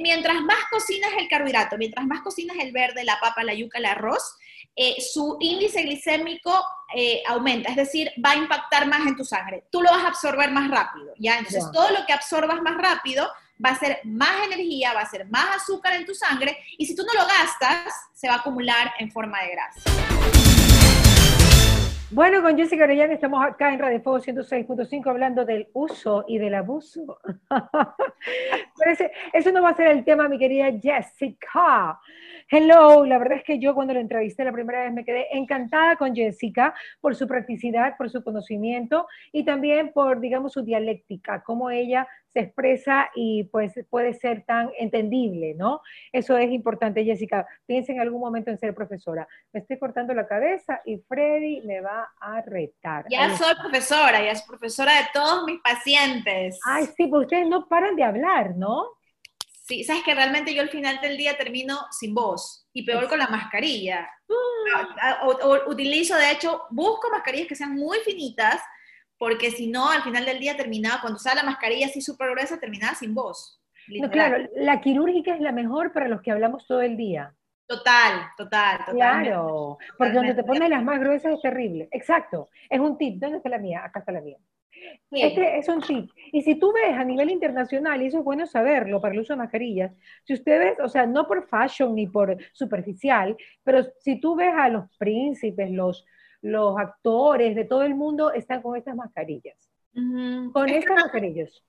Mientras más cocinas el carbohidrato, mientras más cocinas el verde, la papa, la yuca, el arroz, eh, su índice glicémico eh, aumenta, es decir, va a impactar más en tu sangre. Tú lo vas a absorber más rápido, ¿ya? Entonces, todo lo que absorbas más rápido va a ser más energía, va a ser más azúcar en tu sangre, y si tú no lo gastas, se va a acumular en forma de grasa. Bueno, con Jessica Orellana estamos acá en Radio Fuego 106.5 hablando del uso y del abuso. eso no va a ser el tema, mi querida Jessica. Hello, la verdad es que yo cuando la entrevisté la primera vez me quedé encantada con Jessica por su practicidad, por su conocimiento y también por, digamos, su dialéctica, cómo ella se expresa y pues puede ser tan entendible, ¿no? Eso es importante, Jessica. Piensa en algún momento en ser profesora. Me estoy cortando la cabeza y Freddy me va a retar. Ya soy profesora, ya soy profesora de todos mis pacientes. Ay, sí, pues ustedes no paran de hablar, ¿no? Sí, sabes que realmente yo al final del día termino sin voz y peor con la mascarilla. Ah. utilizo, de hecho, busco mascarillas que sean muy finitas porque si no, al final del día terminaba, cuando usaba la mascarilla así súper gruesa, terminaba sin voz. No, claro, la quirúrgica es la mejor para los que hablamos todo el día. Total, total, total. Claro, porque donde te pones las más gruesas es terrible. Exacto, es un tip. ¿Dónde está la mía? Acá está la mía. Este es un tip. Y si tú ves a nivel internacional, y eso es bueno saberlo para el uso de mascarillas, si ustedes, o sea, no por fashion ni por superficial, pero si tú ves a los príncipes, los, los actores de todo el mundo están con estas mascarillas. Con estas mascarillas.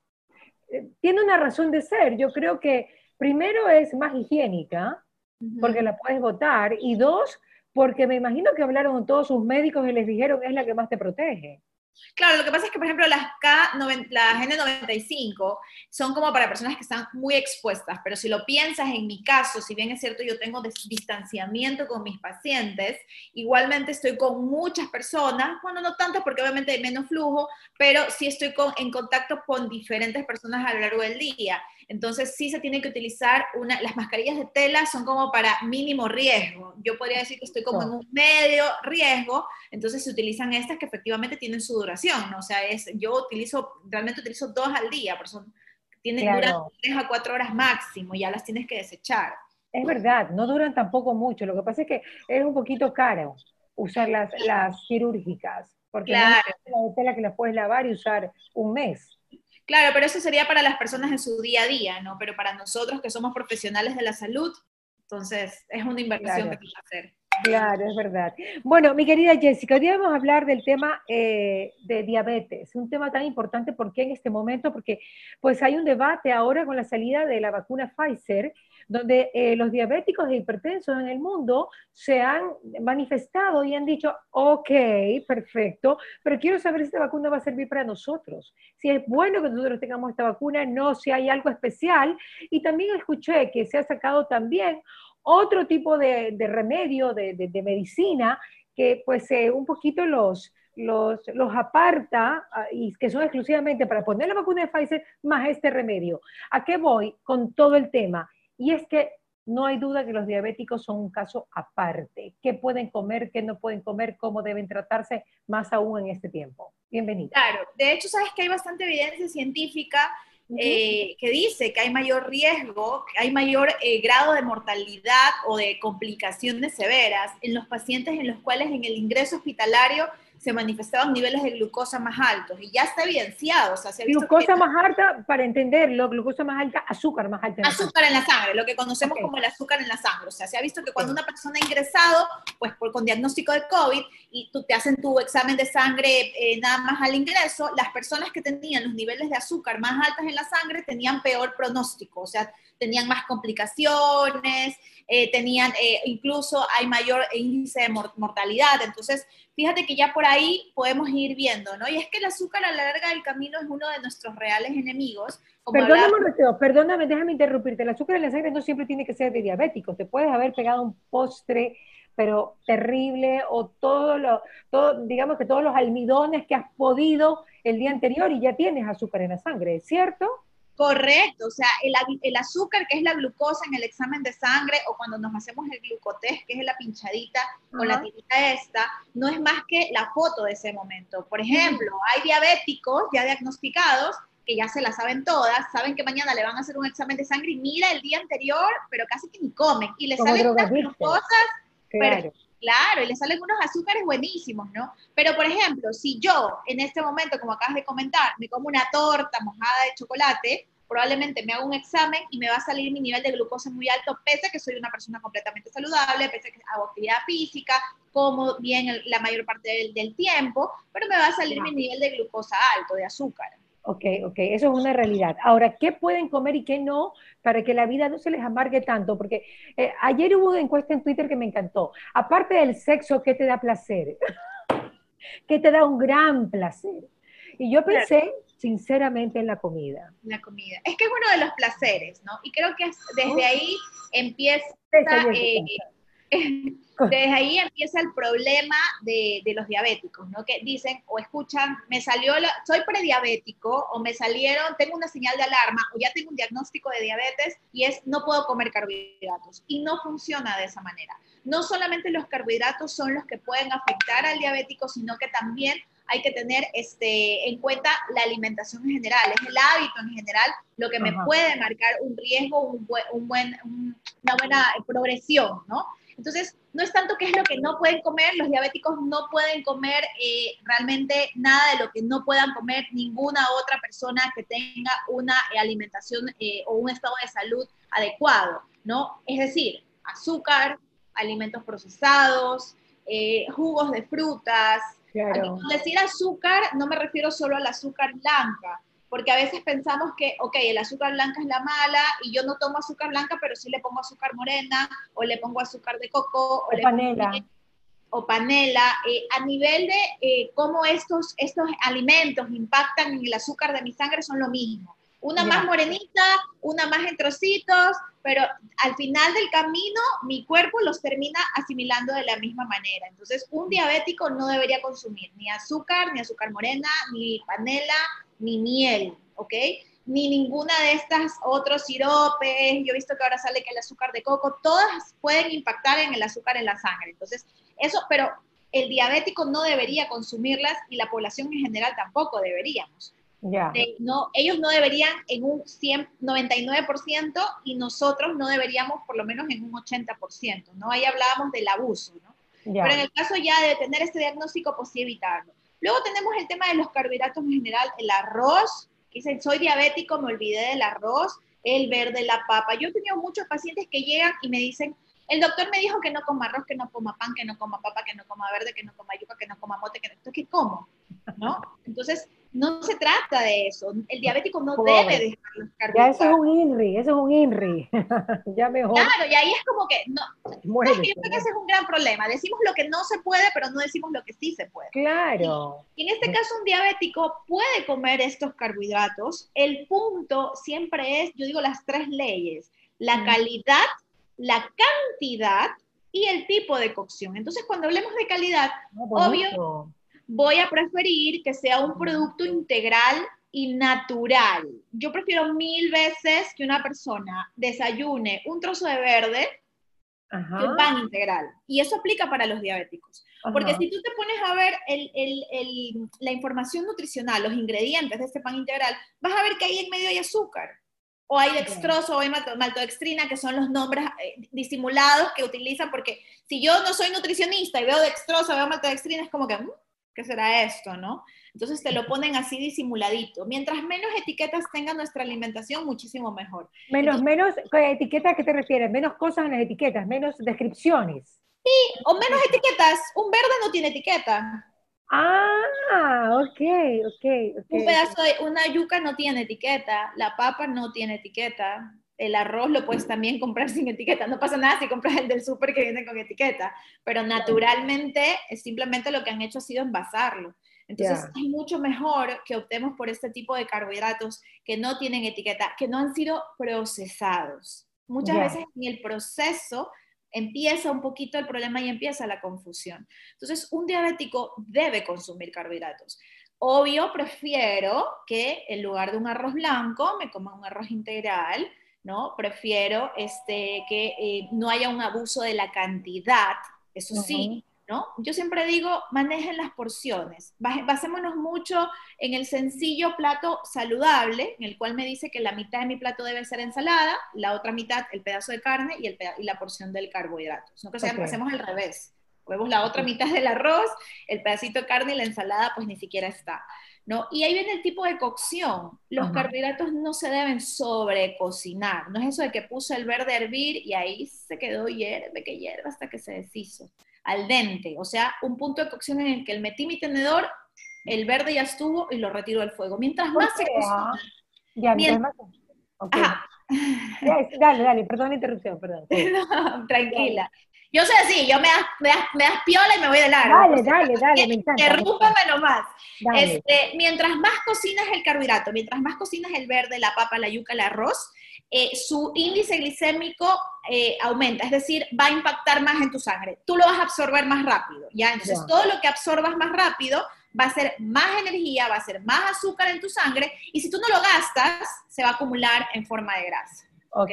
Eh, tiene una razón de ser. Yo creo que primero es más higiénica, porque la puedes votar, y dos, porque me imagino que hablaron con todos sus médicos y les dijeron es la que más te protege. Claro, lo que pasa es que, por ejemplo, las, K, las N95 son como para personas que están muy expuestas, pero si lo piensas en mi caso, si bien es cierto yo tengo distanciamiento con mis pacientes, igualmente estoy con muchas personas, bueno, no tantas porque obviamente hay menos flujo, pero sí estoy con, en contacto con diferentes personas a lo largo del día. Entonces sí se tiene que utilizar una, las mascarillas de tela son como para mínimo riesgo. Yo podría decir que estoy como en un medio riesgo, entonces se utilizan estas que efectivamente tienen su duración, ¿no? O sea, es, yo utilizo, realmente utilizo dos al día, por son, tienen, duran tres a cuatro horas máximo, ya las tienes que desechar. Es verdad, no duran tampoco mucho, lo que pasa es que es un poquito caro usar las, las quirúrgicas, porque claro. no es de tela que las puedes lavar y usar un mes. Claro, pero eso sería para las personas en su día a día, ¿no? Pero para nosotros que somos profesionales de la salud, entonces es una inversión que hay que hacer. Claro, es verdad. Bueno, mi querida Jessica, hoy vamos a hablar del tema eh, de diabetes, un tema tan importante, ¿por qué en este momento? Porque pues hay un debate ahora con la salida de la vacuna Pfizer, donde eh, los diabéticos e hipertensos en el mundo se han manifestado y han dicho, ok, perfecto, pero quiero saber si esta vacuna va a servir para nosotros, si es bueno que nosotros tengamos esta vacuna, no, si hay algo especial. Y también escuché que se ha sacado también otro tipo de, remedio, de, medicina, que pues eh, un poquito los, los, los, aparta ah, y que son exclusivamente para poner la vacuna de Pfizer más este remedio. ¿A qué voy con todo el tema? Y es que no hay duda que los diabéticos son un caso aparte. ¿Qué pueden comer, qué no pueden comer, cómo deben tratarse más aún en este tiempo? Bienvenida. Claro, de hecho, sabes que hay bastante evidencia científica eh, que dice que hay mayor riesgo, que hay mayor eh, grado de mortalidad o de complicaciones severas en los pacientes en los cuales en el ingreso hospitalario se manifestaban niveles de glucosa más altos y ya está evidenciado. O sea, se glucosa más alta, para entenderlo, glucosa más alta, azúcar más alta. En azúcar en la sangre, lo que conocemos como el azúcar en la sangre. O sea, se ha visto que cuando una persona ha ingresado, pues por, con diagnóstico de COVID, y tú te hacen tu examen de sangre eh, nada más al ingreso, las personas que tenían los niveles de azúcar más altas en la sangre tenían peor pronóstico, o sea, tenían más complicaciones, eh, tenían, eh, incluso hay mayor índice de mortalidad. Entonces, fíjate que ya por ahí podemos ir viendo, ¿no? Y es que el azúcar a la larga del camino es uno de nuestros reales enemigos. Perdóname, perdóname, déjame interrumpirte. El azúcar en la sangre no siempre tiene que ser de diabéticos. Te puedes haber pegado un postre, pero terrible, o todo lo, todo, digamos que todos los almidones que has podido el día anterior y ya tienes azúcar en la sangre, ¿cierto? Correcto, o sea, el, el, azúcar, que es la glucosa en el examen de sangre, o cuando nos hacemos el glucotest, que es la pinchadita o la tirita esta, no es más que la foto de ese momento. Por ejemplo, hay diabéticos ya diagnosticados que ya se la saben todas, saben que mañana le van a hacer un examen de sangre y mira el día anterior, pero casi que ni comen. Y le salen unas cosas, claro. Claro, y le salen unos azúcares buenísimos, ¿no? Pero, por ejemplo, si yo en este momento, como acabas de comentar, me como una torta mojada de chocolate, probablemente me hago un examen y me va a salir mi nivel de glucosa muy alto, pese a que soy una persona completamente saludable, pese a que hago actividad física, como bien la mayor parte del, tiempo, pero me va a salir mi nivel de glucosa alto, de azúcar. Ok, ok, eso es una realidad. Ahora, ¿qué pueden comer y qué no para que la vida no se les amargue tanto? Porque eh, ayer hubo una encuesta en Twitter que me encantó. Aparte del sexo, ¿qué te da placer? ¿Qué te da un gran placer? Y yo pensé, sinceramente, en la comida. La comida. Es que es uno de los placeres, ¿no? Y creo que desde ahí empieza... Desde ahí empieza el problema de, los diabéticos, ¿no? Que dicen o escuchan, me salió, soy prediabético o me salieron, tengo una señal de alarma o ya tengo un diagnóstico de diabetes y es no puedo comer carbohidratos. Y no funciona de esa manera. No solamente los carbohidratos son los que pueden afectar al diabético, sino que también hay que tener este, en cuenta la alimentación en general, es el hábito en general lo que me puede marcar un riesgo, un, un buen, una buena progresión, ¿no? Entonces, no es tanto qué es lo que no pueden comer, los diabéticos no pueden comer eh, realmente nada de lo que no puedan comer ninguna otra persona que tenga una alimentación eh, o un estado de salud adecuado, ¿no? Es decir, azúcar, alimentos procesados, eh, jugos de frutas. Claro. decir azúcar, no me refiero solo al azúcar blanca, porque a veces pensamos que, ok, el azúcar blanca es la mala y yo no tomo azúcar blanca, pero sí le pongo azúcar morena o le pongo azúcar de coco o, panela. o panela. Eh, a nivel de eh, cómo estos, estos alimentos impactan en el azúcar de mi sangre son lo mismo. Una más morenita, una más en trocitos, pero al final del camino mi cuerpo los termina asimilando de la misma manera. Entonces, un diabético no debería consumir ni azúcar, ni azúcar morena, ni panela, ni miel, ¿ok? Ni ninguna de estas otros siropes. Yo he visto que ahora sale que el azúcar de coco, todas pueden impactar en el azúcar en la sangre. Entonces, eso, pero el diabético no debería consumirlas y la población en general tampoco deberíamos. Ya. no, ellos no deberían en un 100, 99% y nosotros no deberíamos por lo menos en un 80%, ¿no? Ahí hablábamos del abuso, ¿no? Pero en el caso ya de tener este diagnóstico, pues sí evitarlo. Luego tenemos el tema de los carbohidratos en general, el arroz, dicen, soy diabético, me olvidé del arroz, el verde, la papa. Yo he tenido muchos pacientes que llegan y me dicen, el doctor me dijo que no coma arroz, que no coma pan, que no coma papa, que no coma verde, que no coma yuca, que no coma mote, que no... ¿Qué como? ¿No? Entonces, no se trata de eso. El diabético no debe dejar los carbohidratos. Ya eso es un INRI, eso es un INRI. ya mejor. Claro, y ahí es como que, no, yo creo que ese es un gran problema. Decimos lo que no se puede, pero no decimos lo que sí se puede. Claro. Y, en este caso, un diabético puede comer estos carbohidratos. El punto siempre es, yo digo las tres leyes, la calidad, la cantidad y el tipo de cocción. Entonces, cuando hablemos de calidad, ah, obvio voy a preferir que sea un producto integral y natural. Yo prefiero mil veces que una persona desayune un trozo de verde que un pan integral. Y eso aplica para los diabéticos. Porque si tú te pones a ver la información nutricional, los ingredientes de este pan integral, vas a ver que ahí en medio hay azúcar. O hay dextroso o hay maltodextrina, que son los nombres eh, disimulados que utilizan, porque si yo no soy nutricionista y veo dextroso, veo maltodextrina, es como que, mm, ¿qué será esto, no? Entonces te lo ponen así disimuladito. Mientras menos etiquetas tenga nuestra alimentación, muchísimo mejor. Menos, menos etiquetas, ¿a qué te refieres? Menos cosas en las etiquetas, menos descripciones. Sí, o menos etiquetas. Un verde no tiene etiqueta. Ah, ok, ok, ok. Un pedazo de, una yuca no tiene etiqueta, la papa no tiene etiqueta, el arroz lo puedes también comprar sin etiqueta. No pasa nada si compras el del súper que viene con etiqueta, pero naturalmente simplemente lo que han hecho ha sido envasarlo. Entonces es mucho mejor que optemos por este tipo de carbohidratos que no tienen etiqueta, que no han sido procesados. Muchas veces en el proceso empieza un poquito el problema y empieza la confusión. Entonces un diabético debe consumir carbohidratos. Obvio, prefiero que en lugar de un arroz blanco me coma un arroz integral, ¿no? Prefiero este, que eh, no haya un abuso de la cantidad, eso sí, ¿no? Yo siempre digo, manejen las porciones. Basémonos mucho en el sencillo plato saludable, en el cual me dice que la mitad de mi plato debe ser ensalada, la otra mitad el pedazo de carne y, el y la porción del carbohidrato. No que okay. hacemos al revés. Vemos la otra mitad del arroz, el pedacito de carne y la ensalada pues ni siquiera está. ¿No? Y ahí viene el tipo de cocción. Los carbohidratos no se deben sobrecocinar. No es eso de que puse el verde a hervir y ahí se quedó hierve, que hierve hasta que se deshizo. Al dente, o sea, un punto de cocción en el que el metí mi tenedor, el verde ya estuvo y lo retiro del fuego. Mientras más se cocina... Ya, mientras, dale, dale, perdón la interrupción, perdón. tranquila. Yo soy así, yo me das, me, das, me das piola y me voy de largo. Dale, dale, dale, me encanta. Interrúmpame nomás. Este, mientras más cocinas el carbohidrato, mientras más cocinas el verde, la papa, la yuca, el arroz, eh, su índice glicémico eh, aumenta, es decir, va a impactar más en tu sangre. Tú lo vas a absorber más rápido, ¿ya? Entonces, todo lo que absorbas más rápido va a ser más energía, va a ser más azúcar en tu sangre, y si tú no lo gastas, se va a acumular en forma de grasa. Ok.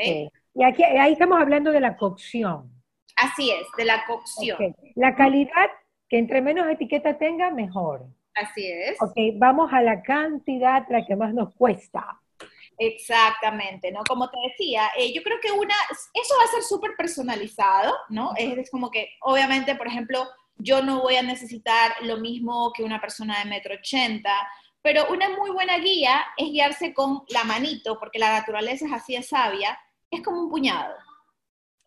Y aquí, ahí estamos hablando de la cocción. Así es, de la cocción. La calidad, que entre menos etiqueta tenga, mejor. Así es. Ok, vamos a la cantidad, la que más nos cuesta. Exactamente, ¿no? Como te decía, eh, yo creo que una, eso va a ser súper personalizado, ¿no? Es, como que, obviamente, por ejemplo, yo no voy a necesitar lo mismo que una persona de metro ochenta, pero una muy buena guía es guiarse con la manito, porque la naturaleza es así de sabia, es como un puñado.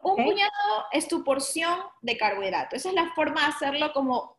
Un puñado es tu porción de carbohidrato. Esa es la forma de hacerlo como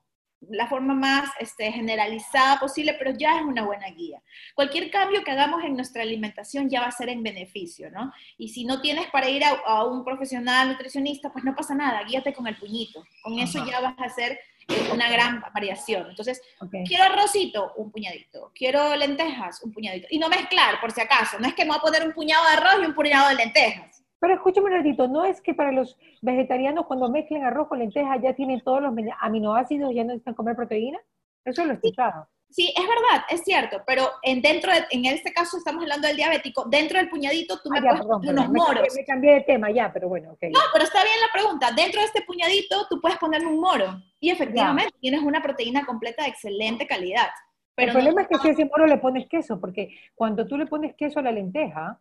la forma más este, generalizada posible, pero ya es una buena guía. Cualquier cambio que hagamos en nuestra alimentación ya va a ser en beneficio, ¿no? Y si no tienes para ir a, un profesional nutricionista, pues no pasa nada, guíate con el puñito. Con eso ya vas a hacer eh, una gran variación. Entonces, quiero arrocito, un puñadito. Quiero lentejas, un puñadito. Y no mezclar, por si acaso. No es que me voy a poner un puñado de arroz y un puñado de lentejas. Pero escúchame un ratito, ¿no es que para los vegetarianos cuando mezclen arroz con lentejas ya tienen todos los aminoácidos y ya no necesitan comer proteína? Eso lo he escuchado. Sí, es verdad, es cierto, pero en dentro en este caso estamos hablando del diabético, dentro del puñadito tú me ah, puedes unos moros. Me cambié, de tema ya, pero bueno, ok. No, pero está bien la pregunta. Dentro de este puñadito tú puedes ponerme un moro y efectivamente tienes una proteína completa de excelente calidad. Pero el problema es que si a ese moro le pones queso, porque cuando tú le pones queso a la lenteja,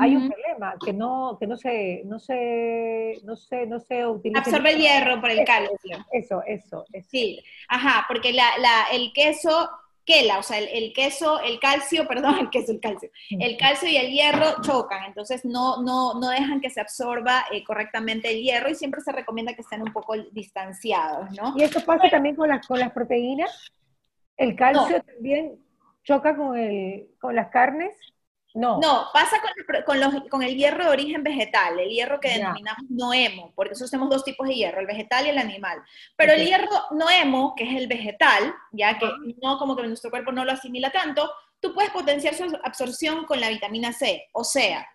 hay un problema que no, que no se, no se, no se, no se utiliza. Absorbe el hierro por el calcio. Eso, eso, Sí, ajá, porque la, la, el queso quela, o sea, el, queso, el calcio, perdón, el queso, el calcio, el calcio y el hierro chocan, entonces no, no, no dejan que se absorba eh, correctamente el hierro y siempre se recomienda que estén un poco distanciados, ¿no? ¿Y esto pasa también con las, con las proteínas? ¿El calcio también choca con, el, con las carnes? No. No, pasa con, el hierro de origen vegetal, el hierro que denominamos noemo, porque nosotros tenemos dos tipos de hierro, el vegetal y el animal. Pero el hierro noemo, que es el vegetal, ya que no como que nuestro cuerpo no lo asimila tanto, tú puedes potenciar su absorción con la vitamina C. O sea,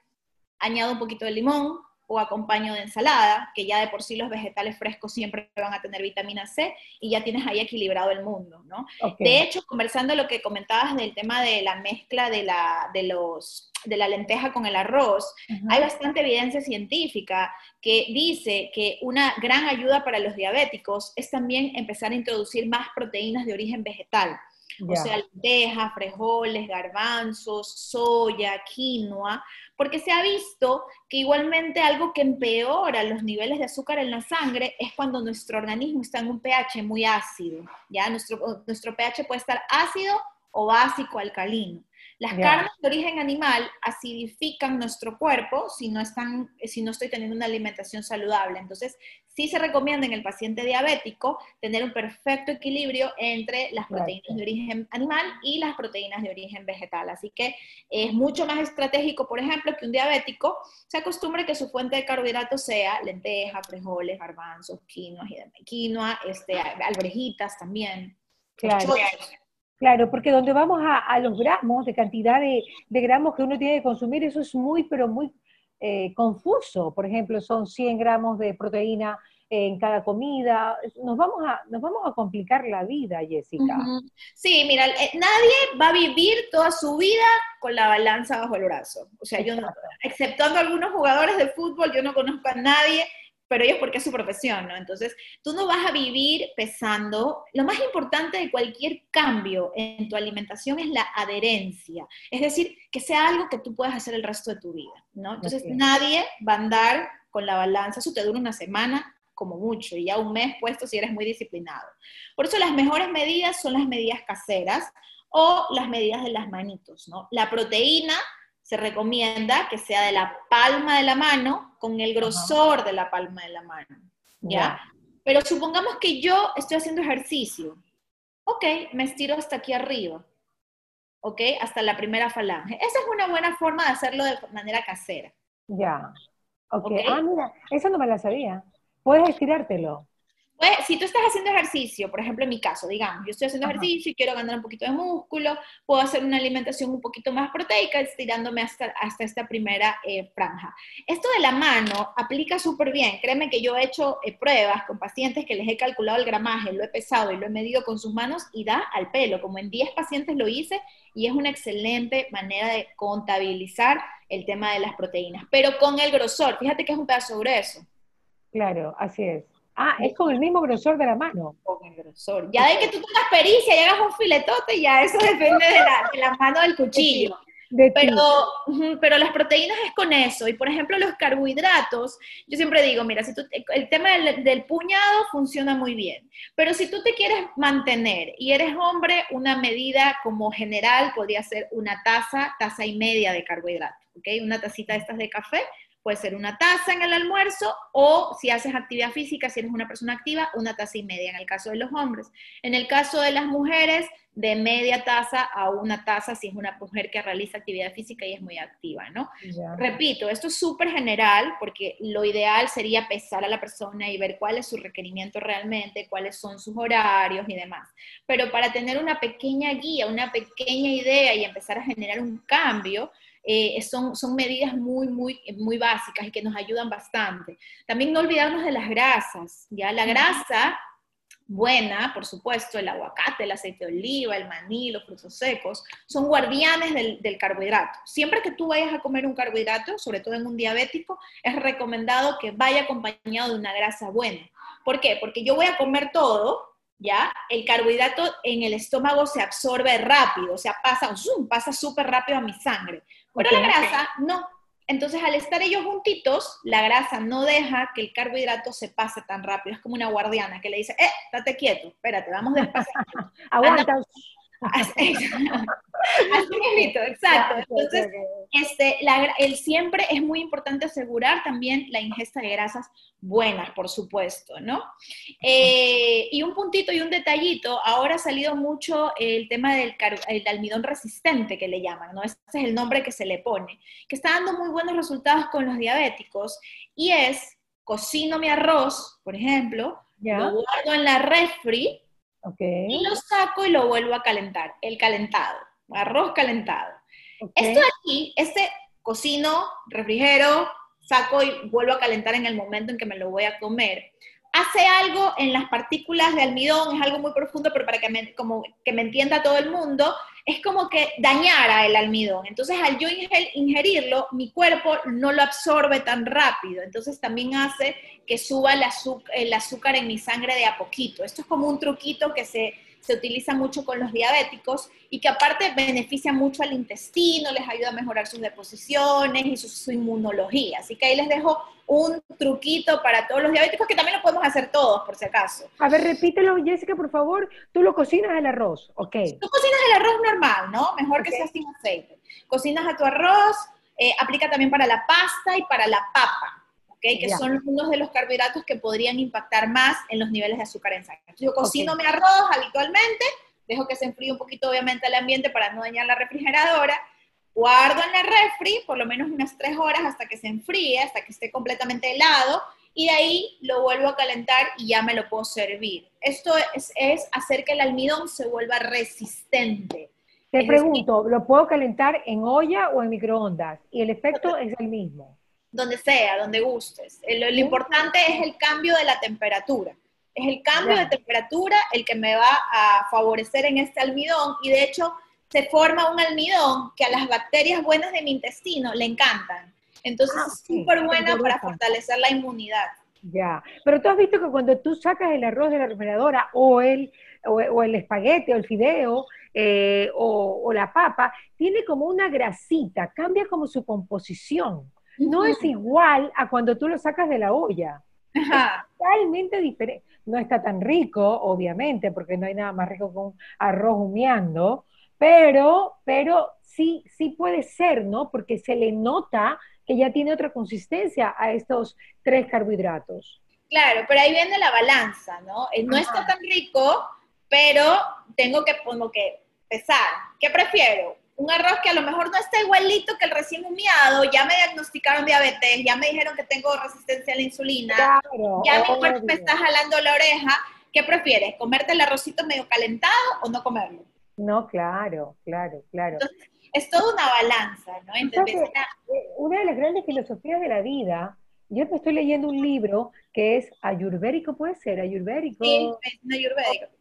añado un poquito de limón, o acompaño de ensalada, que ya de por sí los vegetales frescos siempre van a tener vitamina C y ya tienes ahí equilibrado el mundo, ¿no? De hecho, conversando lo que comentabas del tema de la mezcla de la, de los, de la lenteja con el arroz, hay bastante evidencia científica que dice que una gran ayuda para los diabéticos es también empezar a introducir más proteínas de origen vegetal. O sea, lentejas, frijoles, garbanzos, soya, quinoa, porque se ha visto que igualmente algo que empeora los niveles de azúcar en la sangre es cuando nuestro organismo está en un pH muy ácido, ¿ya? Nuestro, nuestro pH puede estar ácido o básico alcalino. Las carnes de origen animal acidifican nuestro cuerpo si no, están, si no estoy teniendo una alimentación saludable. Entonces, sí se recomienda en el paciente diabético tener un perfecto equilibrio entre las proteínas de origen animal y las proteínas de origen vegetal. Así que es mucho más estratégico, por ejemplo, que un diabético se acostumbre que su fuente de carbohidratos sea lentejas, frijoles, garbanzos, quinoa, quinoa este, alberjitas también. Claro. Claro, porque donde vamos a, los gramos, de cantidad de, gramos que uno tiene que consumir, eso es muy, pero muy eh, confuso. Por ejemplo, son 100 gramos de proteína en cada comida. Nos vamos a, nos vamos a complicar la vida, Jessica. Sí, mira, eh, nadie va a vivir toda su vida con la balanza bajo el brazo. O sea, yo no, exceptuando algunos jugadores de fútbol, yo no conozco a nadie pero ellos porque es su profesión, ¿no? Entonces, tú no vas a vivir pesando. Lo más importante de cualquier cambio en tu alimentación es la adherencia, es decir, que sea algo que tú puedas hacer el resto de tu vida, ¿no? Entonces, nadie va a andar con la balanza, eso te dura una semana como mucho y ya un mes puesto si eres muy disciplinado. Por eso las mejores medidas son las medidas caseras o las medidas de las manitos, ¿no? La proteína se recomienda que sea de la palma de la mano con el grosor de la palma de la mano, ¿ya? Pero supongamos que yo estoy haciendo ejercicio. Ok, me estiro hasta aquí arriba. ¿Ok? Hasta la primera falange. Esa es una buena forma de hacerlo de manera casera. Ya. Ok. okay. Ah, mira, esa no me la sabía. Puedes estirártelo. Pues, si tú estás haciendo ejercicio, por ejemplo en mi caso, digamos, yo estoy haciendo ejercicio y quiero ganar un poquito de músculo, puedo hacer una alimentación un poquito más proteica estirándome hasta, hasta esta primera eh, franja. Esto de la mano aplica súper bien. Créeme que yo he hecho eh, pruebas con pacientes que les he calculado el gramaje, lo he pesado y lo he medido con sus manos y da al pelo. Como en 10 pacientes lo hice y es una excelente manera de contabilizar el tema de las proteínas. Pero con el grosor, fíjate que es un pedazo grueso. Claro, así es. Ah, es con el mismo grosor de la mano. Con el grosor. Ya de que tú tengas pericia y hagas un filetote, ya eso depende de la, de la mano del cuchillo. pero, pero las proteínas es con eso. Y por ejemplo, los carbohidratos, yo siempre digo, mira, si tú, el tema del, del, puñado funciona muy bien. Pero si tú te quieres mantener y eres hombre, una medida como general podría ser una taza, taza y media de carbohidratos. ¿ok? Una tacita de estas de café Puede ser una taza en el almuerzo o si haces actividad física, si eres una persona activa, una taza y media en el caso de los hombres. En el caso de las mujeres, de media taza a una taza si es una mujer que realiza actividad física y es muy activa, ¿no? Repito, esto es súper general porque lo ideal sería pesar a la persona y ver cuál es su requerimiento realmente, cuáles son sus horarios y demás. Pero para tener una pequeña guía, una pequeña idea y empezar a generar un cambio, eh, son, son medidas muy, muy, muy básicas y que nos ayudan bastante. También no olvidarnos de las grasas, ¿ya? La grasa buena, por supuesto, el aguacate, el aceite de oliva, el maní, los frutos secos, son guardianes del, del, carbohidrato. Siempre que tú vayas a comer un carbohidrato, sobre todo en un diabético, es recomendado que vaya acompañado de una grasa buena. ¿Por qué? Porque yo voy a comer todo, ¿ya? El carbohidrato en el estómago se absorbe rápido, o sea, pasa, zoom, pasa súper rápido a mi sangre. Pero la grasa no. Entonces, al estar ellos juntitos, la grasa no deja que el carbohidrato se pase tan rápido. Es como una guardiana que le dice, eh, estate quieto, espérate, vamos despacio. Aguanta. Así mismo, exacto. Entonces, este, la, el siempre es muy importante asegurar también la ingesta de grasas buenas, por supuesto, ¿no? Eh, y un puntito y un detallito, ahora ha salido mucho el tema del el almidón resistente que le llaman, ¿no? Ese es el nombre que se le pone, que está dando muy buenos resultados con los diabéticos y es, cocino mi arroz, por ejemplo, lo guardo en la refri, y lo saco y lo vuelvo a calentar, el calentado, arroz calentado. Esto aquí, este cocino, refrigero, saco y vuelvo a calentar en el momento en que me lo voy a comer. Hace algo en las partículas de almidón, es algo muy profundo, pero para que me, como que me entienda todo el mundo, es como que dañara el almidón. Entonces, al yo ingerirlo, mi cuerpo no lo absorbe tan rápido. Entonces, también hace que suba el azúcar, el azúcar en mi sangre de a poquito. Esto es como un truquito que se se utiliza mucho con los diabéticos y que aparte beneficia mucho al intestino, les ayuda a mejorar sus deposiciones y su, inmunología. Así que ahí les dejo un truquito para todos los diabéticos que también lo podemos hacer todos, por si acaso. A ver, repítelo, Jessica, por favor. Tú lo cocinas el arroz, ¿ok? Tú cocinas el arroz normal, ¿no? Mejor que sea sin aceite. Cocinas a tu arroz, eh, aplica también para la pasta y para la papa que son unos de los carbohidratos que podrían impactar más en los niveles de azúcar en sangre. yo cocino mi arroz habitualmente, dejo que se enfríe un poquito obviamente el ambiente para no dañar la refrigeradora, guardo en la refri por lo menos unas tres horas hasta que se enfríe, hasta que esté completamente helado, y de ahí lo vuelvo a calentar y ya me lo puedo servir. Esto es, es hacer que el almidón se vuelva resistente. Te pregunto, ¿lo puedo calentar en olla o en microondas? Y el efecto es el mismo donde sea, donde gustes. Lo, importante es el cambio de la temperatura. Es el cambio de temperatura el que me va a favorecer en este almidón y de hecho se forma un almidón que a las bacterias buenas de mi intestino le encantan. Entonces ah, es súper bueno para fortalecer la inmunidad. Ya, pero tú has visto que cuando tú sacas el arroz de la refrigeradora o el, o, el espaguete o el fideo eh, o, la papa, tiene como una grasita, cambia como su composición. No es igual a cuando tú lo sacas de la olla. totalmente diferente. No está tan rico, obviamente, porque no hay nada más rico que un arroz humeando, pero, pero sí, sí puede ser, ¿no? Porque se le nota que ya tiene otra consistencia a estos tres carbohidratos. Claro, pero ahí viene la balanza, ¿no? Eh, no está tan rico, pero tengo que como que pesar. ¿Qué prefiero? Un arroz que a lo mejor no está igualito que el recién humeado, ya me diagnosticaron diabetes, ya me dijeron que tengo resistencia a la insulina, ya mi cuerpo me está jalando la oreja. ¿Qué prefieres? ¿Comerte el arrocito medio calentado o no comerlo? No, claro, claro, claro. Entonces, es toda una balanza, ¿no? Eh, una de las grandes filosofías de la vida, yo me estoy leyendo un libro que es ayurvédico, puede ser, ayurvédico. Sí, es ayurvédico.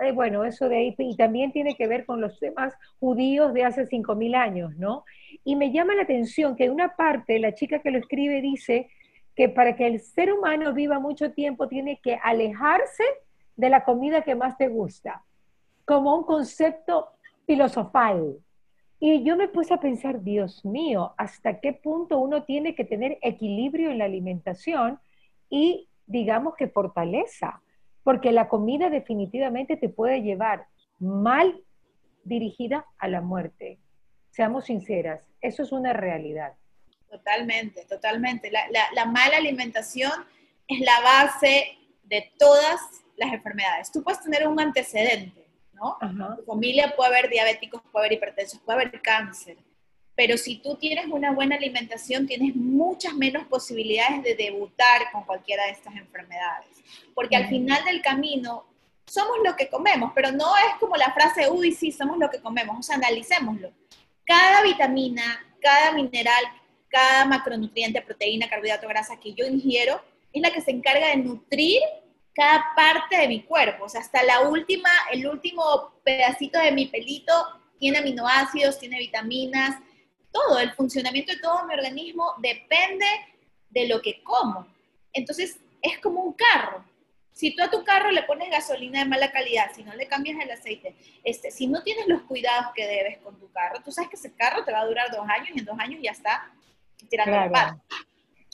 Eh, bueno, eso de ahí, y también tiene que ver con los temas judíos de hace 5.000 años, ¿no? Y me llama la atención que una parte, la chica que lo escribe dice que para que el ser humano viva mucho tiempo tiene que alejarse de la comida que más te gusta, como un concepto filosofal. Y yo me puse a pensar, Dios mío, ¿hasta qué punto uno tiene que tener equilibrio en la alimentación y, digamos que fortaleza? Porque la comida definitivamente te puede llevar mal dirigida a la muerte. Seamos sinceras, eso es una realidad. Totalmente, totalmente. La, la mala alimentación es la base de todas las enfermedades. Tú puedes tener un antecedente ¿no? tu familia puede haber diabéticos, puede haber hipertensos, puede haber cáncer. Pero si tú tienes una buena alimentación, tienes muchas menos posibilidades de debutar con cualquiera de estas enfermedades. Porque al final del camino somos lo que comemos, pero no es como la frase, uy, sí, somos lo que comemos. O sea, analicémoslo. Cada vitamina, cada mineral, cada macronutriente, proteína, carbohidrato, grasa que yo ingiero, es la que se encarga de nutrir cada parte de mi cuerpo, o sea, hasta la última, el último pedacito de mi pelito tiene aminoácidos, tiene vitaminas, todo, el funcionamiento de todo mi organismo depende de lo que como. Entonces, es como un carro. Si tú a tu carro le pones gasolina de mala calidad, si no le cambias el aceite, este, si no tienes los cuidados que debes con tu carro, tú sabes que ese carro te va a durar dos años y en dos años ya está tirando la pata.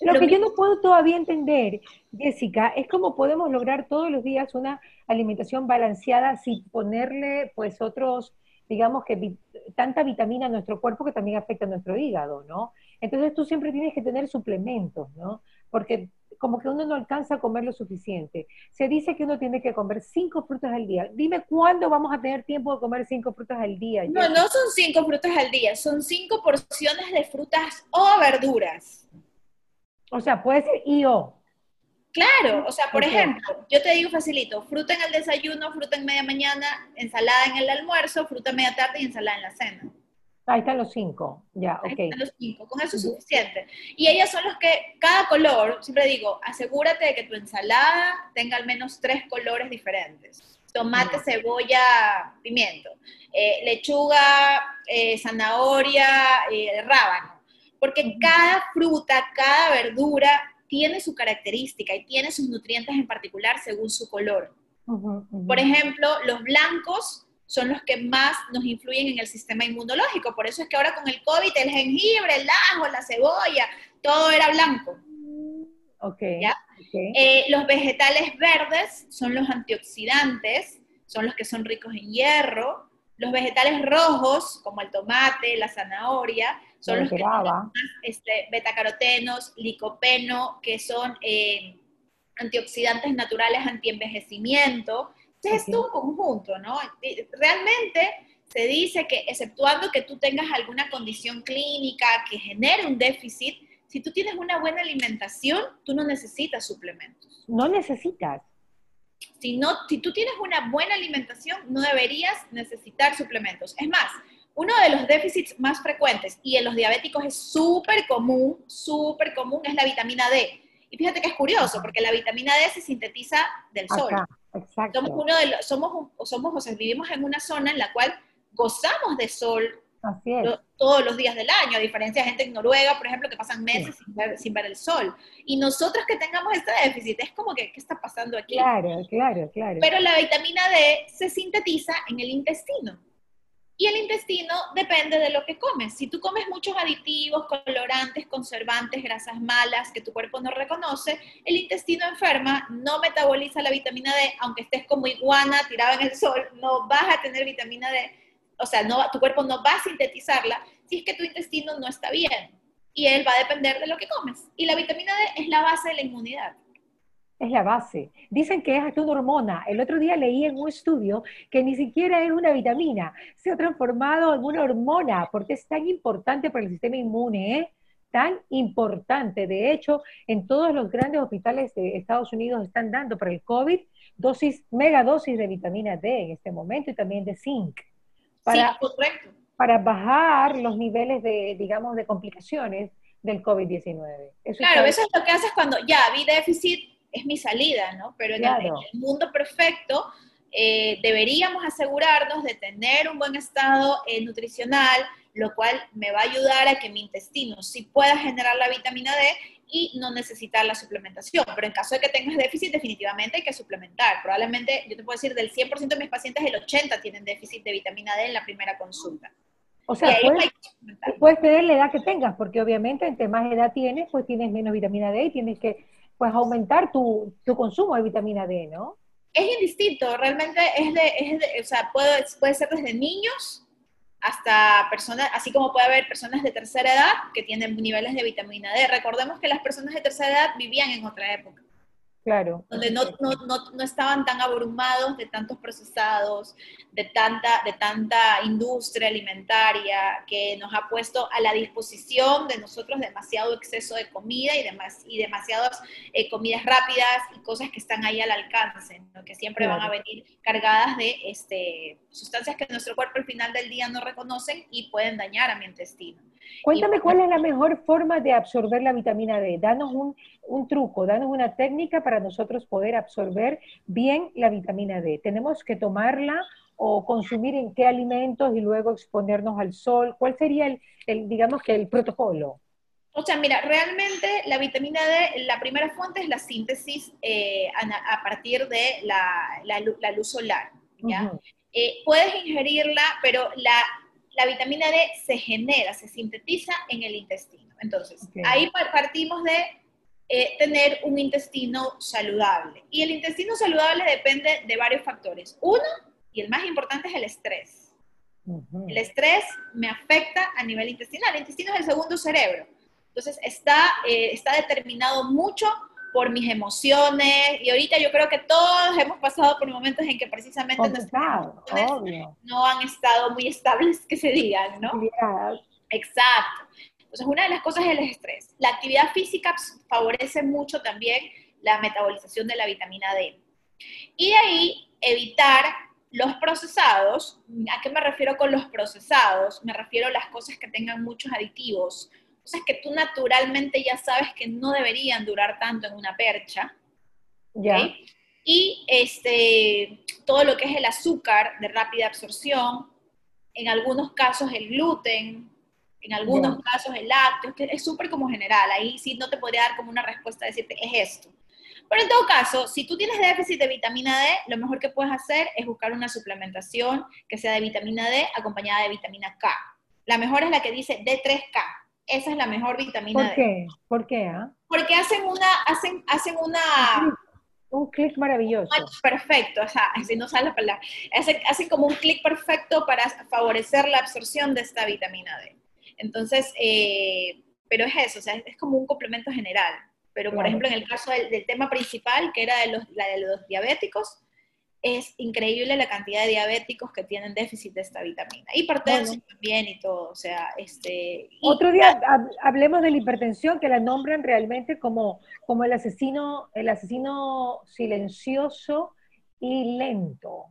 Lo, que yo no puedo todavía entender, Jessica, es cómo podemos lograr todos los días una alimentación balanceada sin ponerle pues otros, digamos que tanta vitamina a nuestro cuerpo que también afecta a nuestro hígado, ¿no? Entonces tú siempre tienes que tener suplementos, ¿no? Porque como que uno no alcanza a comer lo suficiente. Se dice que uno tiene que comer cinco frutas al día. Dime cuándo vamos a tener tiempo de comer cinco frutas al día. No, no son cinco frutas al día, son cinco porciones de frutas o verduras. O sea, puede ser y o. Claro, o sea, por ejemplo, yo te digo facilito, fruta en el desayuno, fruta en media mañana, ensalada en el almuerzo, fruta en media tarde y ensalada en la cena. Ahí están los cinco, ya, ok. Ahí están los cinco, con eso es suficiente. Y ellas son los que, cada color, siempre digo, asegúrate de que tu ensalada tenga al menos tres colores diferentes. Tomate, cebolla, pimiento. Eh, lechuga, eh, zanahoria, eh, rábano porque cada fruta, cada verdura tiene su característica y tiene sus nutrientes en particular según su color. Por ejemplo, los blancos son los que más nos influyen en el sistema inmunológico. Por eso es que ahora con el COVID, el jengibre, el ajo, la cebolla, todo era blanco. Okay. Eh, los vegetales verdes son los antioxidantes, son los que son ricos en hierro. Los vegetales rojos, como el tomate, la zanahoria, son los que tienen este, betacarotenos, licopeno, que son eh, antioxidantes naturales antienvejecimiento. Entonces, es todo un conjunto, ¿no? Realmente se dice que, exceptuando que tú tengas alguna condición clínica que genere un déficit, si tú tienes una buena alimentación, tú no necesitas suplementos. No necesitas. Si, no, si tú tienes una buena alimentación, no deberías necesitar suplementos. Es más, uno de los déficits más frecuentes y en los diabéticos es súper común, súper común, es la vitamina D. Y fíjate que es curioso, porque la vitamina D se sintetiza del sol. exacto. Somos uno de los, somos, somos, o sea, vivimos en una zona en la cual gozamos de sol todos los días del año, a diferencia de gente en Noruega, por ejemplo, que pasan meses sin, ver, el sol. Y nosotros que tengamos este déficit, es como que, ¿qué está pasando aquí? Claro, claro, claro. Pero la vitamina D se sintetiza en el intestino. Y el intestino depende de lo que comes. Si tú comes muchos aditivos, colorantes, conservantes, grasas malas que tu cuerpo no reconoce, el intestino enferma, no metaboliza la vitamina D, aunque estés como iguana tirada en el sol, no vas a tener vitamina D, o sea, no, tu cuerpo no va a sintetizarla si es que tu intestino no está bien. Y él va a depender de lo que comes. Y la vitamina D es la base de la inmunidad es la base. Dicen que es hasta una hormona. El otro día leí en un estudio que ni siquiera es una vitamina, se ha transformado en una hormona, porque es tan importante para el sistema inmune, ¿eh? tan importante. De hecho, en todos los grandes hospitales de Estados Unidos están dando para el COVID dosis, megadosis de vitamina D en este momento y también de zinc. Para, correcto. Para bajar los niveles de, digamos, de complicaciones del COVID-19. Claro, eso es lo que haces cuando ya vi déficit es mi salida, ¿no? Pero en, el, mundo perfecto eh, deberíamos asegurarnos de tener un buen estado eh, nutricional, lo cual me va a ayudar a que mi intestino sí pueda generar la vitamina D y no necesitar la suplementación. Pero en caso de que tengas déficit, definitivamente hay que suplementar. Probablemente, yo te puedo decir, del 100% de mis pacientes, el 80% tienen déficit de vitamina D en la primera consulta. O sea, puedes, puedes, tener la edad que tengas, porque obviamente entre más edad tienes, pues tienes menos vitamina D y tienes que pues aumentar tu, tu consumo de vitamina D, ¿no? Es indistinto, realmente es de, es de o sea, puede, puede ser desde niños hasta personas, así como puede haber personas de tercera edad que tienen niveles de vitamina D. Recordemos que las personas de tercera edad vivían en otra época. Claro. Donde no, no, no, no, estaban tan abrumados de tantos procesados, de tanta, de tanta industria alimentaria que nos ha puesto a la disposición de nosotros demasiado exceso de comida y, demas, y demasiadas eh, comidas rápidas y cosas que están ahí al alcance, que siempre van a venir cargadas de este, sustancias que nuestro cuerpo al final del día no reconocen y pueden dañar a mi intestino. Cuéntame cuál es la mejor forma de absorber la vitamina D. Danos un, un, truco, danos una técnica para nosotros poder absorber bien la vitamina D. ¿Tenemos que tomarla o consumir en qué alimentos y luego exponernos al sol? ¿Cuál sería el, el digamos que el protocolo? O sea, mira, realmente la vitamina D, la primera fuente es la síntesis eh, a, partir de la, la, luz solar. ¿ya? Eh, puedes ingerirla, pero la la vitamina D se genera, se sintetiza en el intestino. Entonces, ahí partimos de eh, tener un intestino saludable. Y el intestino saludable depende de varios factores. Uno, y el más importante, es el estrés. El estrés me afecta a nivel intestinal. El intestino es el segundo cerebro. Entonces, está, eh, está determinado mucho por mis emociones, y ahorita yo creo que todos hemos pasado por momentos en que precisamente nuestras emociones no han estado muy estables, que se digan, ¿no? Exacto. Entonces, una de las cosas es el estrés. La actividad física favorece mucho también la metabolización de la vitamina D. Y de ahí, evitar los procesados. ¿A qué me refiero con los procesados? Me refiero a las cosas que tengan muchos aditivos, cosas que tú naturalmente ya sabes que no deberían durar tanto en una percha. Ya. Y este, todo lo que es el azúcar de rápida absorción, en algunos casos el gluten, en algunos casos el lácteo, es súper como general, ahí sí no te podría dar como una respuesta, decirte, es esto. Pero en todo caso, si tú tienes déficit de vitamina D, lo mejor que puedes hacer es buscar una suplementación que sea de vitamina D acompañada de vitamina K. La mejor es la que dice D3K, esa es la mejor vitamina ¿Por qué? ¿Por qué? Ah? Porque hacen una, hacen, hacen una... Un clic maravilloso. Perfecto, o sea, si no sale la palabra. Hacen, como un clic perfecto para favorecer la absorción de esta vitamina D. Entonces, eh, pero es eso, o sea, es, como un complemento general. Pero, por ejemplo, en el caso del, tema principal, que era de los, la de los diabéticos, es increíble la cantidad de diabéticos que tienen déficit de esta vitamina. Hipertensión también y todo, o sea, este... Otro día hablemos de la hipertensión, que la nombran realmente como, como el asesino, el asesino silencioso y lento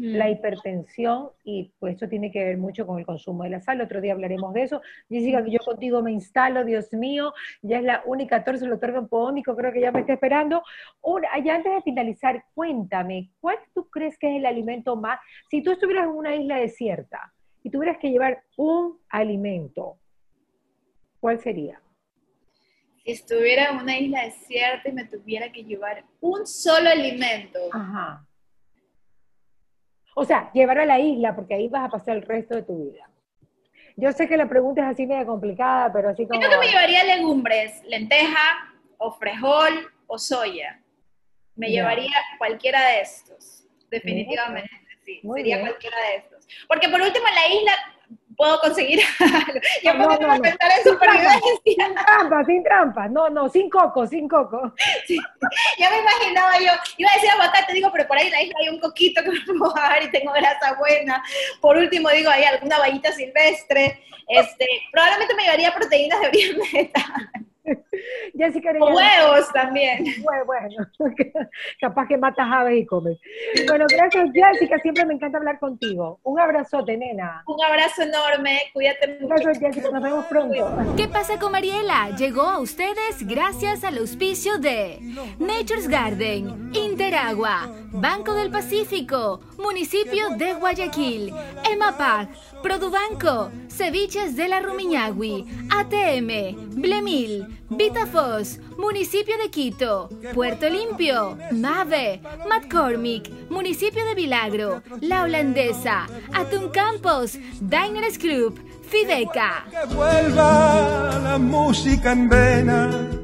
la hipertensión y pues esto tiene que ver mucho con el consumo de la sal. Otro día hablaremos de eso. Jessica, que yo contigo me instalo, Dios mío, ya es la única torre, lo otorga podónico, creo que ya me está esperando. ya antes de finalizar, cuéntame, ¿cuál tú crees que es el alimento más, si tú estuvieras en una isla desierta y tuvieras que llevar un alimento, ¿cuál sería? Si estuviera en una isla desierta y me tuviera que llevar un solo alimento. Ajá. O sea, llevar a la isla, porque ahí vas a pasar el resto de tu vida. Yo sé que la pregunta es así media complicada, pero así como... Yo creo que me llevaría legumbres, lenteja, o frijol, o soya. Me llevaría cualquiera de estos, definitivamente, sí. Sería cualquiera de estos. Porque por último en la isla puedo conseguir algo. Yo no, puedo no, pensar en supervivencia. Sin trampa, sin trampa. No, no, sin coco, sin coco. Ya me imaginaba yo, iba a decir aguacate, digo, pero por ahí en la isla hay un coquito que me puedo dar y tengo grasa buena. Por último, digo, hay alguna vallita silvestre. Este, probablemente me llevaría proteínas de vegetal. Jessica o huevos también. Bueno, bueno, capaz que matas aves y comes. Bueno, gracias Jessica, siempre me encanta hablar contigo. Un abrazote, nena. Un abrazo enorme, cuídate mucho. Gracias Jessica, nos vemos pronto. ¿Qué pasa con Mariela? Llegó a ustedes gracias al auspicio de Nature's Garden, Interagua, Banco del Pacífico, Municipio de Guayaquil, EMAPAC, Produbanco, Ceviches de la Rumiñahui, ATM, Blemil, Municipio de Quito, Puerto Limpio, Mave, McCormick, Municipio de Vilagro, La Holandesa, Atún Campos, Diners Group, Fideca. Que vuelva la música en vena